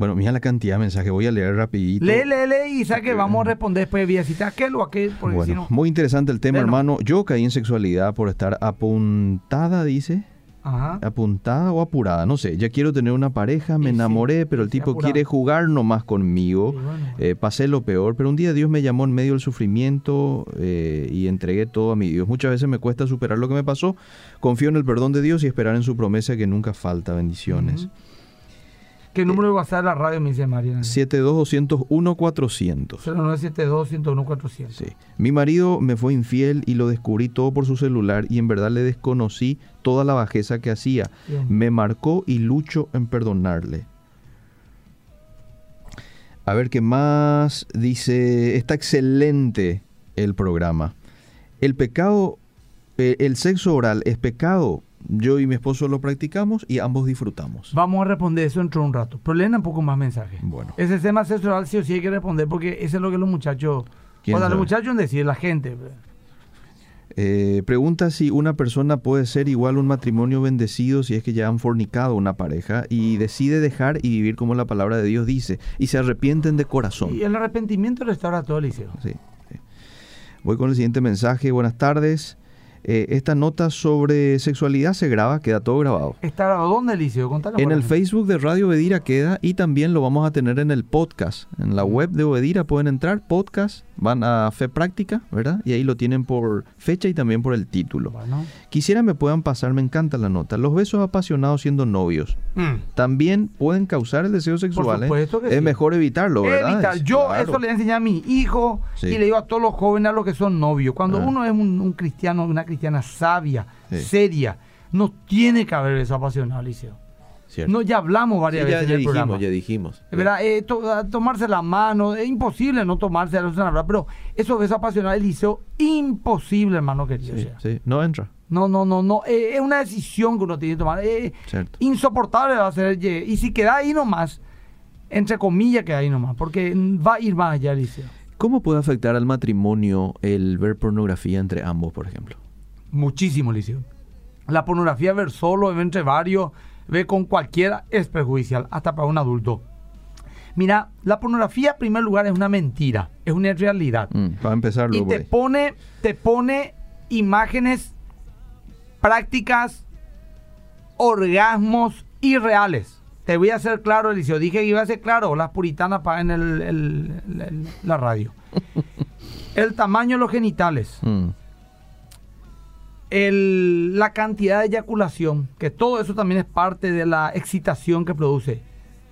Bueno, mira la cantidad de mensajes. Voy a leer rapidito. Lee, lee, lee y sabe que vamos a responder después vía cita aquel o aquel, porque si Bueno, no... muy interesante el tema, hermano. Yo caí en sexualidad por estar apuntada, dice. Ajá. Apuntada o apurada, no sé. Ya quiero tener una pareja, me sí, enamoré, pero el tipo quiere jugar nomás conmigo. Bueno. Eh, pasé lo peor, pero un día Dios me llamó en medio del sufrimiento eh, y entregué todo a mi Dios. Muchas veces me cuesta superar lo que me pasó. Confío en el perdón de Dios y esperar en su promesa que nunca falta. Bendiciones. ¿Qué número de WhatsApp de la radio me dice Mariana? 72201-400. 0972-101-400. Sí. Mi marido me fue infiel y lo descubrí todo por su celular y en verdad le desconocí toda la bajeza que hacía. Bien. Me marcó y lucho en perdonarle. A ver qué más dice. Está excelente el programa. El pecado, eh, el sexo oral es pecado. Yo y mi esposo lo practicamos y ambos disfrutamos. Vamos a responder eso dentro de un rato. Pero leen un poco más mensajes. Bueno. Ese tema sexual sí o sí hay que responder porque ese es lo que los muchachos... ¿Quién O sea, los muchachos en decir, la gente. Eh, pregunta si una persona puede ser igual un matrimonio bendecido si es que ya han fornicado una pareja y decide dejar y vivir como la palabra de Dios dice y se arrepienten de corazón. Y el arrepentimiento restaura todo, Eliseo. Sí, sí. Voy con el siguiente mensaje. Buenas tardes. Eh, esta nota sobre sexualidad se graba, queda todo grabado. ¿Está grabado dónde, Eliseo? Contanos En el. Facebook de Radio Obedira queda y también lo vamos a tener en el podcast. En la web de Obedira pueden entrar, podcast, van a Fe Práctica, ¿verdad? Y ahí lo tienen por fecha y también por el título. Bueno. Quisiera me puedan pasar, me encanta la nota. Los besos apasionados siendo novios Mm. también pueden causar el deseo sexual. ¿eh? que Es sí. mejor evitarlo, ¿verdad? Evitar. Es- Yo claro. eso le enseñé a mi hijo Sí. y le digo a todos los jóvenes a los que son novios. Cuando Ah. uno es un, un cristiano, una cristiana sabia, Sí. seria, no tiene que haber beso apasionado, Liceo. Cierto. No, ya hablamos varias Sí, ya, veces ya en el dijimos, programa. ya dijimos. ¿Verdad? Eh, to- tomarse la mano, es imposible no tomarse la mano, ¿verdad? pero esos besos apasionados del liceo, imposible, hermano querido. Sí, o sea. sí, no entra. No, no, no, no, eh, es una decisión que uno tiene que tomar. eh, insoportable va a ser. Y si queda ahí nomás, entre comillas queda ahí nomás, porque va a ir más allá, Liceo. ¿Cómo puede afectar al matrimonio el ver pornografía entre ambos, por ejemplo? Muchísimo, Liceo. La pornografía, ver solo, entre varios, ver con cualquiera, es perjudicial, hasta para un adulto. Mira, la pornografía, en primer lugar, es una mentira, es una irrealidad. Mm, para empezar, y te pone, te pone imágenes prácticas, orgasmos irreales. Te voy a hacer claro, Eliseo. Dije que iba a ser claro. Las puritanas pagan el, el- el- el- la radio. el tamaño de los genitales. Mm, el- la cantidad de eyaculación. Que todo eso también es parte de la excitación que produce.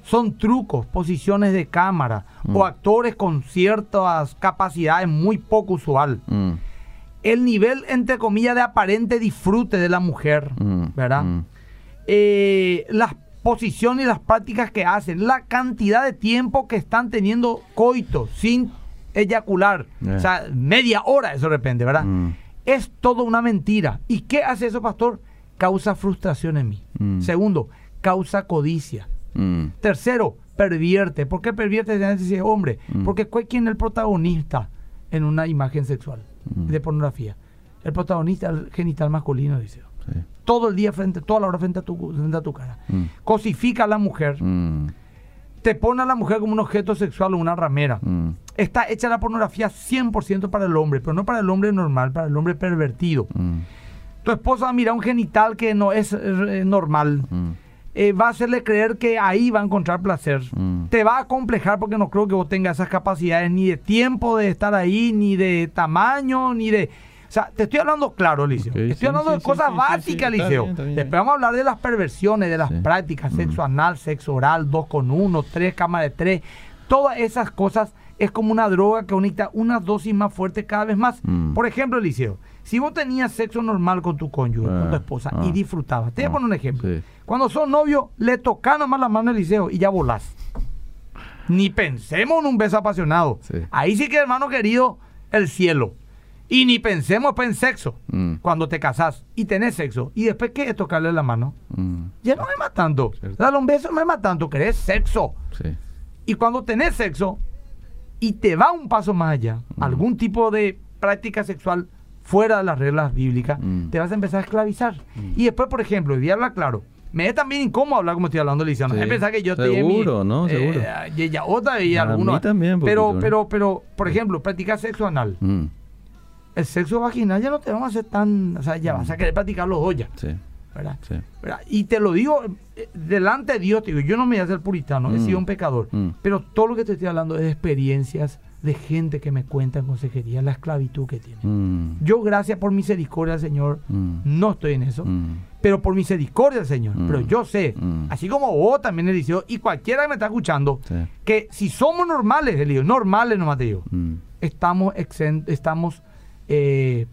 Son trucos, posiciones de cámara Mm. o actores con ciertas capacidades muy poco usual mm, el nivel, entre comillas, de aparente disfrute de la mujer, mm, ¿verdad? Eh, las posiciones y las prácticas que hacen, la cantidad de tiempo que están teniendo coito sin eyacular, Eh. o sea, media hora eso de repente, ¿verdad? Es todo una mentira. ¿Y qué hace eso, pastor? Causa frustración en mí. Mm. Segundo, causa codicia. Mm. Tercero, pervierte. ¿Por qué pervierte? Dice hombre. Mm. Porque ¿cuál- ¿quién es el protagonista en una imagen sexual de pornografía? El protagonista, el genital masculino, dice. Sí. Todo el día, frente, toda la hora frente a tu, frente a tu cara. Cosifica a la mujer. Te pone a la mujer como un objeto sexual o una ramera. Mm. Está hecha la pornografía 100% para el hombre, pero no para el hombre normal, para el hombre pervertido. Mm. Tu esposa mira un genital que no es eh, normal. Mm. eh, va a hacerle creer que ahí va a encontrar placer. Te va a complejar porque no creo que vos tengas esas capacidades ni de tiempo de estar ahí, ni de tamaño, ni de... O sea, te estoy hablando claro, Liceo. Ok, Te sí, estoy hablando sí, de sí, cosas básicas, está Liceo. bien, está bien. Después vamos a hablar de las perversiones, de las prácticas, Mm. sexo anal, sexo oral, dos con uno, tres, cama de tres. Todas esas cosas es como una droga que necesita una dosis más fuerte cada vez más. Mm. Por ejemplo, Liceo, si vos tenías sexo normal con tu cónyuge, con tu Ah, esposa, ah. y disfrutabas, te voy a Ah, poner un ejemplo. Cuando sos novio, le tocas nomás la mano al liceo y ya volás. Ni pensemos en un beso apasionado. Ahí sí que, hermano querido, el cielo. Y ni pensemos pues, en sexo. Mm. Cuando te casás y tenés sexo. ¿Y después qué es tocarle la mano? Mm. Ya no me más tanto. Cierto. Dale un beso no me más tanto. Querés sexo. Sí. Y cuando tenés sexo y te va un paso más allá, Mm. algún tipo de práctica sexual fuera de las reglas bíblicas, Mm. te vas a empezar a esclavizar. Y después, por ejemplo, y voy a hablar claro, me es también incómodo hablar como estoy hablando, Lisiano. Sí. Es pensar que yo estoy Seguro, mi, ¿no? Seguro. y ella otra y A alguno. mí también, pero, poquito, ¿eh? pero, pero, por ejemplo, practicar sexo anal. Mm. El sexo vaginal ya no te vamos a hacer tan. O sea, ya vas a querer practicar los dos ya. Sí. ¿verdad? Sí. ¿verdad? Y te lo digo eh, delante de Dios, te digo, yo no me voy a hacer puritano, he Mm. sido un pecador. Mm. Pero todo lo que te estoy hablando es de experiencias de gente que me cuenta en consejería la esclavitud que tiene. Mm. Yo, gracias por misericordia Señor, no estoy en eso. Pero por misericordia Señor. Pero yo sé, así como vos también, Eliseo, y cualquiera que me está escuchando, Sí. que si somos normales, Eliseo, normales nomás te digo, estamos, exen- estamos eh,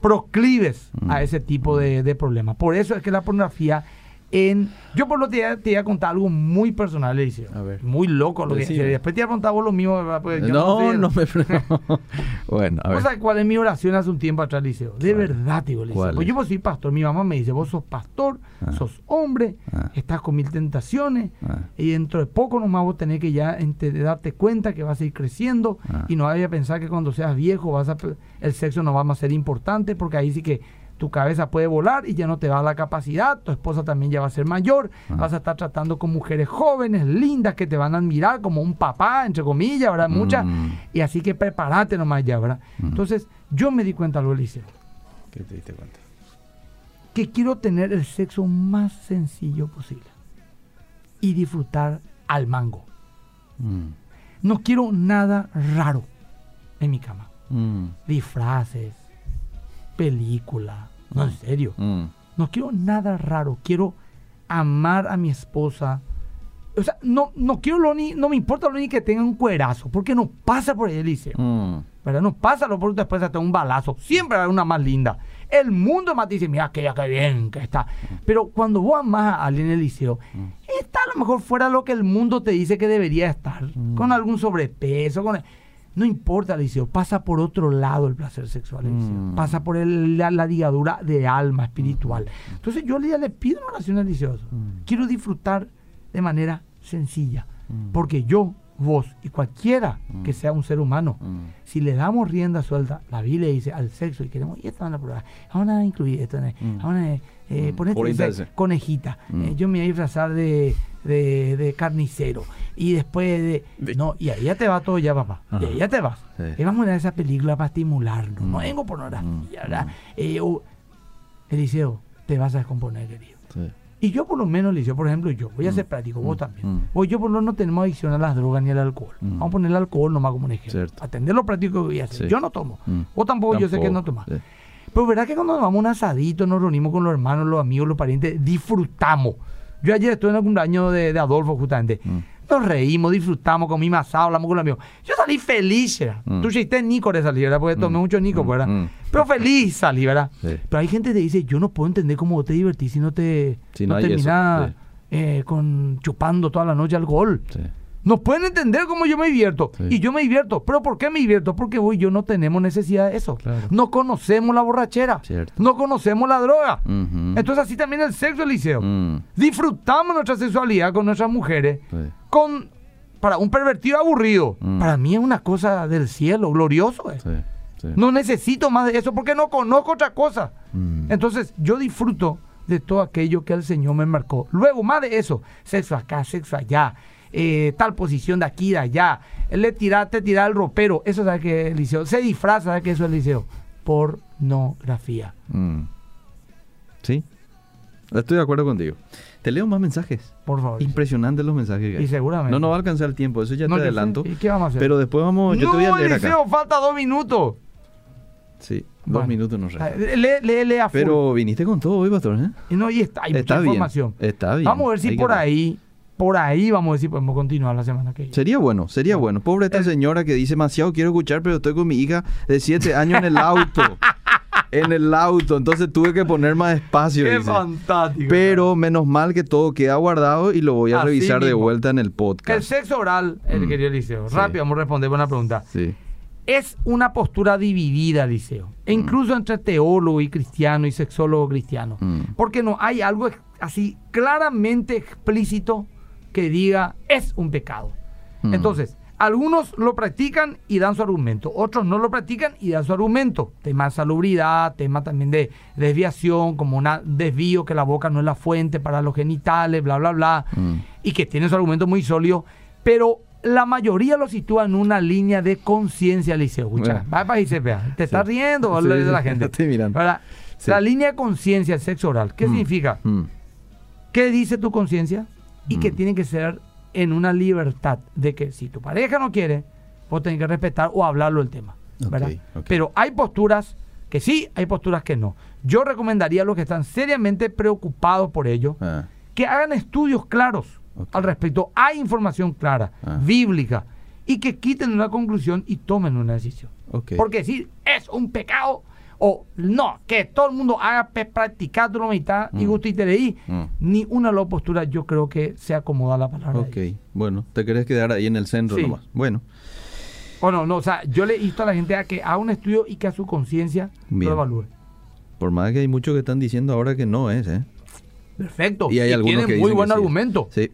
proclives Mm. a ese tipo de, de problemas. Por eso es que la pornografía en... Yo por lo te, te iba a contar algo muy personal, Eliseo. A ver. Muy loco. Lo que, Decime. después te iba a contar vos lo mismo. Porque yo No, sé- no me... bueno, a ¿Vos ver. sabés cuál es mi oración hace un tiempo atrás, Liceo? De verdad, digo. ¿Cuál Pues es? yo pues soy pastor. Mi mamá me dice, vos sos pastor, Ah. sos hombre, Ah. estás con mil tentaciones, Ah. y dentro de poco nomás vos tenés que ya darte cuenta que vas a ir creciendo, y no vayas a pensar que cuando seas viejo vas a, el sexo no va a ser importante, porque ahí sí que tu cabeza puede volar y ya no te va la capacidad, tu esposa también ya va a ser mayor, Ah. vas a estar tratando con mujeres jóvenes, lindas, que te van a admirar como un papá, entre comillas, ¿verdad? Muchas. Mm. Y así que prepárate nomás ya, ¿verdad? Mm. Entonces, yo me di cuenta algo, Eliseo, ¿Qué te diste cuenta? que quiero tener el sexo más sencillo posible y disfrutar al mango. Mm. No quiero nada raro en mi cama. Disfraces, película. No, en serio. Mm. No quiero nada raro. Quiero amar a mi esposa. O sea, no, no quiero lo ni, no me importa lo ni que tenga un cuerazo, porque no pasa por ahí, Eliseo. Mm. ¿verdad? No pasa lo por después hasta un balazo. Siempre hay una más linda. El mundo más dice, mira, aquella que bien que está. Pero cuando vos amás a alguien en el liceo, está a lo mejor fuera lo que el mundo te dice que debería estar. Con algún sobrepeso, con... No importa, Liceo, pasa por otro lado el placer sexual. Mm. Pasa por el- la, la ligadura de alma espiritual. Entonces yo ya le pido una oración al liceo. Mm. Quiero disfrutar de manera sencilla. Mm. Porque yo, vos y cualquiera Mm. que sea un ser humano, Mm. si le damos rienda suelta, la Biblia dice al sexo y queremos, y esto van a probar, vamos a incluir esto, eh, Mm. vamos a eh, Mm. ponete conejita, Mm. eh, yo me voy a disfrazar de, de, de carnicero, y después de, De- No, y ahí ya te va todo ya, papá, y ahí ya te vas. Sí. Y vamos a ver esa película para estimularnos, no Mm. vengo pornografía, Mm. ¿verdad? Eh, o- Eliseo, te vas a descomponer, querido. Sí. Y yo por lo menos, Eliseo, por ejemplo, yo, voy a Mm. ser práctico, vos Mm. también. Mm. Vos y yo por lo menos no tenemos adicción a las drogas ni al alcohol. Mm. Vamos a poner el alcohol nomás como un ejemplo. Atender lo práctico que voy a hacer. Yo no tomo. Mm. Vos tampoco, yo sé que no sí. Pero verdad que cuando nos vamos a un asadito, nos reunimos con los hermanos, los amigos, los parientes, disfrutamos. Yo ayer estuve en el cumpleaños de, de Adolfo, justamente. Mm. Nos reímos, disfrutamos, comimos asado, hablamos con los amigos. Yo salí feliz, ¿verdad? Mm. Tú hiciste Nico de salir, ¿verdad? Porque tomé Mm. mucho Nico, Mm. ¿verdad? Mm. Pero feliz salí, ¿verdad? Sí. Pero hay gente que te dice, yo no puedo entender cómo te divertís si no te Si no no terminás sí. eh, con chupando toda la noche alcohol. Sí. No pueden entender cómo yo me divierto. Sí. Y yo me divierto. ¿Pero por qué me divierto? Porque vos y yo no tenemos necesidad de eso. Claro. No conocemos la borrachera. Cierto. No conocemos la droga. Entonces así también el sexo, Eliseo. Mm, Disfrutamos nuestra sexualidad con nuestras mujeres. sí. Con, para un pervertido aburrido. Mm. Para mí es una cosa del cielo, glorioso. eh. Sí, sí. No necesito más de eso porque no conozco otra cosa. Mm. Entonces yo disfruto de todo aquello que el Señor me marcó. Luego, más de eso, sexo acá, sexo allá, eh, tal posición de aquí, de allá, le tiraste, tirar el ropero. Eso es que el liceo. Se disfraza, ¿sabes qué eso es el liceo? Pornografía. Mm. Sí, estoy de acuerdo contigo. Te leo más mensajes. Por favor. Impresionantes los mensajes que hay. Y seguramente. No nos va a alcanzar el tiempo, eso ya No, te sé. adelanto. ¿Y qué vamos a hacer? Pero después vamos, yo no, te voy a leer Eliseo, acá. falta dos minutos. Sí, Bueno. dos minutos no Ah, restan. Lee, lee, lee a full. Pero viniste con todo hoy, pastor, ¿eh? Y no, y está, hay Está mucha bien, información. está bien. Vamos a ver si Hay que por ahí, por ahí vamos a si podemos continuar la semana que viene. Sería bueno, sería bueno. Pobre esta El- señora que dice demasiado quiero escuchar, pero estoy con mi hija de 7 años en el auto. en el auto, entonces tuve que poner más espacio. Qué dice. fantástico. Pero menos mal que todo queda guardado y lo voy a Así revisar de vuelta en el El podcast. sexo oral, el Mm. querido Liceo. Sí. Rápido, vamos a responder una pregunta. Sí. Es una postura dividida, Liceo. E incluso entre teólogo y cristiano y sexólogo cristiano. Mm. Porque no hay algo así claramente explícito que diga es un pecado. Mm. Entonces, algunos lo practican y dan su argumento. Otros no lo practican y dan su argumento. Tema de salubridad, tema también de desviación, como un desvío que la boca no es la fuente para los genitales, bla, bla, bla. Mm. Y que tiene su argumento muy sólido. Pero la mayoría lo sitúa en una línea de conciencia, Liceo. Escucha, Bueno. va para ahí se vea. ¿Te estás riendo o Sí, de sí, la gente? estoy mirando. Sí. La línea de conciencia, el sexo oral. ¿Qué Mm. significa? Mm. ¿Qué dice tu conciencia? Y que Mm. tiene que ser en una libertad de que si tu pareja no quiere, vos tenés que respetar o hablarlo el tema. ¿verdad? Pero hay posturas que sí, hay posturas que no. Yo recomendaría a los que están seriamente preocupados por ello Ah, que hagan estudios claros al respecto. Hay información clara, Ah. bíblica, y que quiten una conclusión y tomen una decisión. Porque decir es un pecado o no, que todo el mundo haga practicar tu mitad y Mm. gusto y te leí, Mm. ni una de las posturas yo creo que se acomoda la palabra. de Ok, bueno, te querés quedar ahí en el centro Sí. nomás. Bueno, O no, no, o sea, yo le insto a la gente a que haga un estudio y que a su conciencia lo evalúe. por más que hay muchos que están diciendo ahora que no es, ¿eh? Perfecto. Y hay algunos tiene que muy buen que sí. argumento. Sí.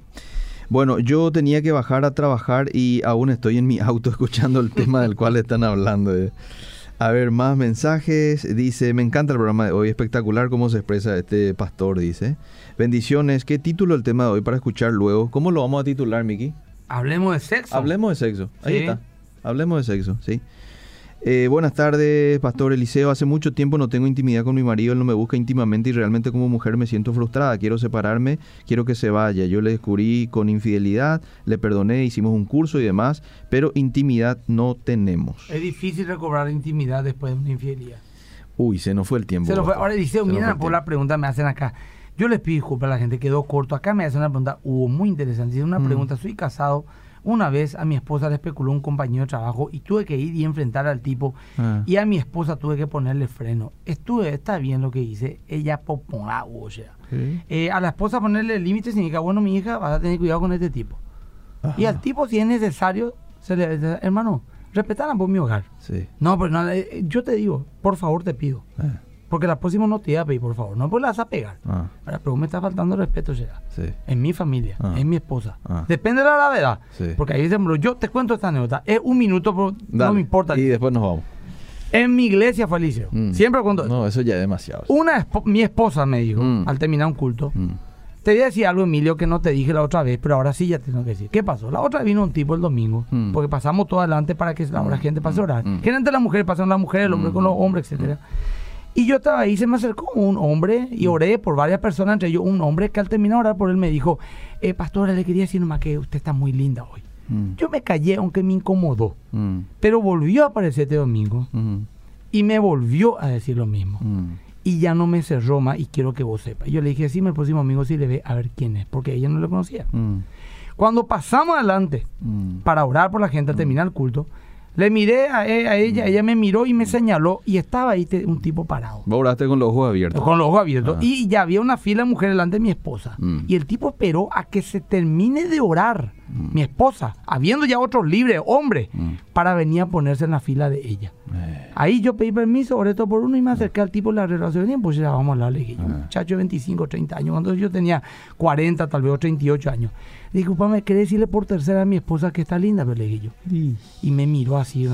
Bueno, yo tenía que bajar a trabajar y aún estoy en mi auto escuchando el tema del cual están hablando. eh. A ver, más mensajes. Dice, me encanta el programa de hoy, espectacular cómo se expresa este pastor, dice. Bendiciones. ¿Qué título el tema de hoy para escuchar luego? ¿Cómo lo vamos a titular, Miki? Hablemos de sexo. Hablemos de sexo. Ahí Sí. está. Hablemos de sexo, sí. Eh, buenas tardes, Pastor Eliseo. Hace mucho tiempo no tengo intimidad con mi marido, él no me busca íntimamente y realmente como mujer me siento frustrada. Quiero separarme, quiero que se vaya. Yo le descubrí con infidelidad, le perdoné, hicimos un curso y demás, pero intimidad no tenemos. Es difícil recobrar intimidad después de una infidelidad. Uy, se nos fue el tiempo. Se lo fue. Ahora, Eliseo, nos el por la pregunta me hacen acá. Yo les pido disculpas a la gente, quedó corto. Acá me hacen una pregunta, hubo muy interesante. Es una Mm. pregunta, soy casado. Una vez a mi esposa le especuló un compañero de trabajo y tuve que ir y enfrentar al tipo. Ah. Y a mi esposa tuve que ponerle freno. Estuve, está bien lo que hice. Ella popona, o sea. Sí. Eh, a la esposa ponerle límites significa, bueno, mi hija, vas a tener cuidado con este tipo. Y al tipo, si es necesario, se le, hermano, respetar por mi hogar. Sí. No, pero no, eh, yo te digo, por favor te pido. Ah, Porque la próxima no te iba a pedir, por favor. No, pues la vas a pegar. ah, pero me está faltando respeto, ya. sí. En mi familia, Ah. en mi esposa. Ah. Depende de la gravedad. Sí. Porque ahí dicen, bro, yo te cuento esta anécdota. Es un minuto, pero no me importa. Y después nos vamos. En mi iglesia fue. Mm. Siempre cuando... No, eso ya es demasiado. Una espo- mi esposa me dijo, Mm. al terminar un culto, Mm. te voy a decir algo, Emilio, que no te dije la otra vez, pero ahora sí ya te tengo que decir. ¿Qué pasó? La otra vez vino un tipo el domingo, porque pasamos todo adelante para que la gente pase a orar. Generalmente las mujeres pasan las mujeres, el hombre con los hombres, etcétera. Y yo estaba ahí, se me acercó un hombre y oré por varias personas, entre ellos un hombre que al terminar de orar por él me dijo, eh, pastora, le quería decir nomás que usted está muy linda hoy. Mm. Yo me callé, aunque me incomodó, Mm. pero volvió a aparecer este domingo Mm. y me volvió a decir lo mismo Mm. y ya no me cerró más y quiero que vos sepas. Yo le dije, sí, el próximo amigo sí le ve a ver quién es, porque ella no lo conocía. Mm. Cuando pasamos adelante Mm. para orar por la gente al terminar el culto, Le miré a, e- a ella, ella me miró y me señaló y estaba ahí un tipo parado. Vos oraste con los ojos abiertos. Con los ojos abiertos. Ah. Y ya había una fila de mujeres delante de mi esposa. Mm. Y el tipo esperó a que se termine de orar mi esposa, habiendo ya otros libres, hombres, Mm. para venir a ponerse en la fila de ella. Eh, Ahí yo pedí permiso, oré todo por uno y me acerqué al tipo de la relación y pues ya vamos a hablar. Le dije, yo, Ah. muchacho de 25, 30 años, cuando yo tenía 40, tal vez o 38 años. Le dije, papá, ¿me querés decirle por tercera a mi esposa que está linda? Pero le dije yo. Y me miró así.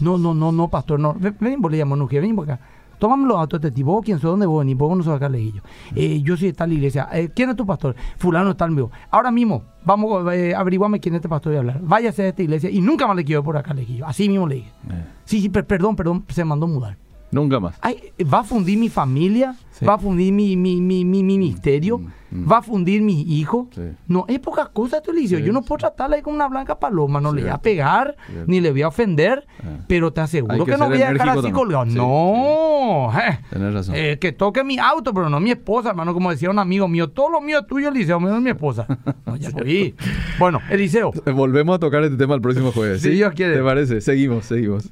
No, no, no, no, pastor, no. Ven, ven, vos le llamó mujer, ven por acá. Tómame los datos de este tipo. ¿Vos quién sos? ¿Dónde vos venís? ¿Por qué no sos acá? Le dije yo. Eh, yo soy de tal iglesia. Eh, ¿Quién es tu pastor? Fulano tal mío. Ahora mismo, vamos, eh, averiguame quién es este pastor y hablar. Váyase a esta iglesia y nunca más le quiero por acá, le dije yo. Así mismo le dije. eh. Sí, sí, per- perdón, perdón, se mandó mudar. Nunca más. Ay, va a fundir mi familia, Sí. va a fundir mi, mi, mi, mi ministerio, Mm, mm. va a fundir mis hijos. Sí. No, es poca cosa, tú le. Sí, yo no puedo tratarla ahí como una blanca paloma, no le voy a pegar, ni le voy a ofender, Ah. pero te aseguro que, que no voy a dejar así también. colgado. No, eh. Tenés razón. Eh, que toque mi auto, pero no mi esposa, hermano, como decía un amigo mío. Todo lo mío es tuyo, Eliseo, menos mi esposa. No, ya. Bueno, Eliseo. Volvemos a tocar este tema el próximo jueves. Si Dios quiere. ¿Te parece? Seguimos, seguimos.